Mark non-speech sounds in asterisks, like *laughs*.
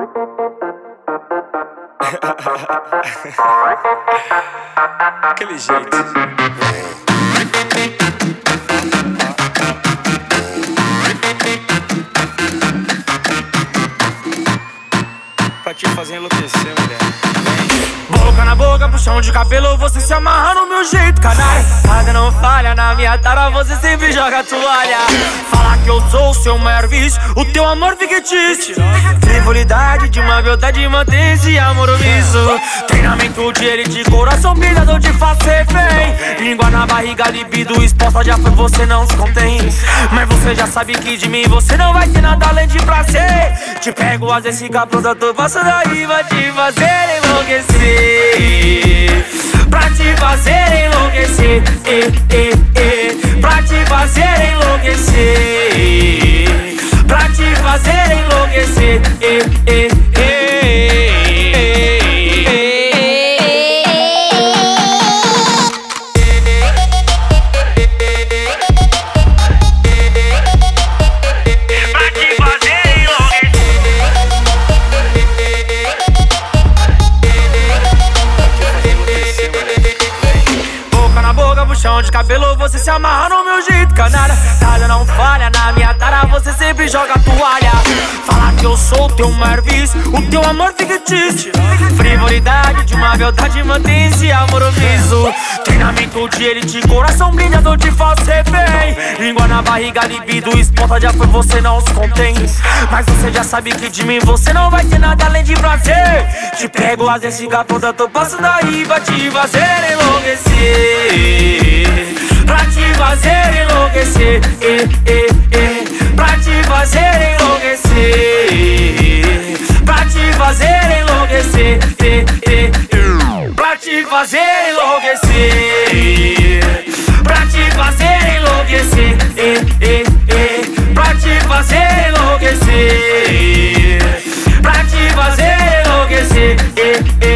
*laughs* Aquele jeito. Pra te fazer enlouquecer, mulher. Boca na boca, puxão de cabelo, você se amarra no meu jeito, canalha. Nada não falha, na minha tara você sempre joga toalha. Que eu sou o seu maior vício, o teu amor fictício. Frivolidade de uma verdade, mantém-se amor omisso. Treinamento de elite, coração brilhador de face refém. Língua na barriga, libido exposta, já foi, você não se contém. Mas você já sabe que de mim você não vai ter nada além de prazer. Te pego, às vezes fica pronta, tô passando aí, vai te fazer enlouquecer. Pra te fazer enlouquecer, eh, eh, eh. Pra te fazer puxão de cabelo, você se amarra no meu jeito, canalha. Nada não falha, na minha tara você sempre joga toalha. Fala que eu sou teu maior vício, o teu amor fictício. Frivolidade de uma verdade, mantém esse amor omisso. Treinamento de elite, coração brilhador de falso refém. Língua na barriga, libido, exposta, já foi, você não se contém. Mas você já sabe que de mim você não vai ter nada além de prazer. Te pego, às vezes fica pronta, tô passando aí pra te fazer enlouquecer. e, pra te fazer enlouquecer, pra te fazer enlouquecer, pra te fazer enlouquecer, pra te fazer enlouquecer, pra te fazer enlouquecer, pra te fazer enlouquecer.